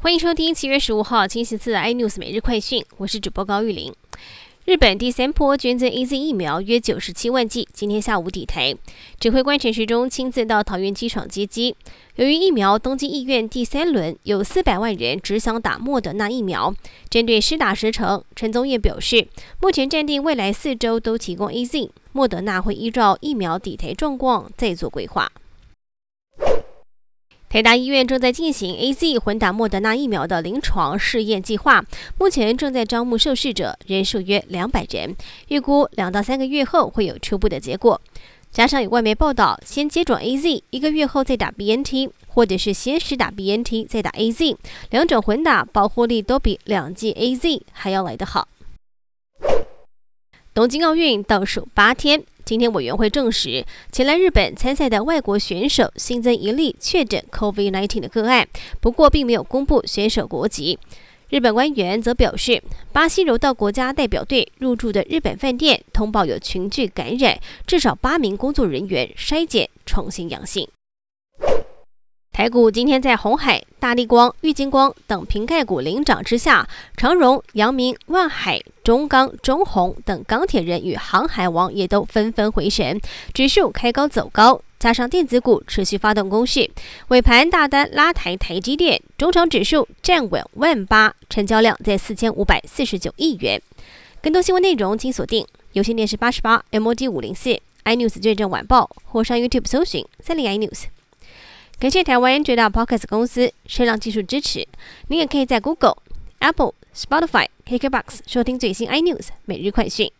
欢迎收听七月十五号星期四的 iNews 每日快讯，我是主播高玉玲。日本第三波捐赠 A Z 疫苗约九十七万剂，今天下午抵台。指挥官陈时中亲自到桃园机场接机。由于疫苗东京医院第三轮有四百万人只想打莫德纳疫苗，针对施打时程，陈宗彦表示，目前暂定未来四周都提供 A Z，莫德纳会依照疫苗抵台状况再做规划。台大医院正在进行 A Z 混打莫德纳疫苗的临床试验计划，目前正在招募受试者，人数约两百人，预估两到三个月后会有初步的结果。加上有外媒报道，先接种 A Z，一个月后再打 B N T，或者是先施打 B N T 再打 A Z，两种混打保护力都比两剂 A Z 还要来得好。东京奥运倒数八天。今天委员会证实，前来日本参赛的外国选手新增一例确诊 COVID-19 的个案，不过并没有公布选手国籍。日本官员则表示，巴西柔道国家代表队入住的日本饭店通报有群聚感染，至少八名工作人员筛检重新阳性。台股今天在红海、大力光、玉金光等瓶盖股领涨之下，长荣、阳明、万海、中钢、中红等钢铁人与航海王也都纷纷回神，指数开高走高，加上电子股持续发动攻势，尾盘大单拉抬台积电，中长指数站稳万八，成交量在四千五百四十九亿元。更多新闻内容请锁定有线电视八十八 MOD 五零四 iNews 最正晚报，或上 YouTube 搜寻三零 iNews。感谢台湾最大 Podcast 公司声浪技术支持。你也可以在 Google、Apple、Spotify、KKBox 收听最新 iNews 每日快讯。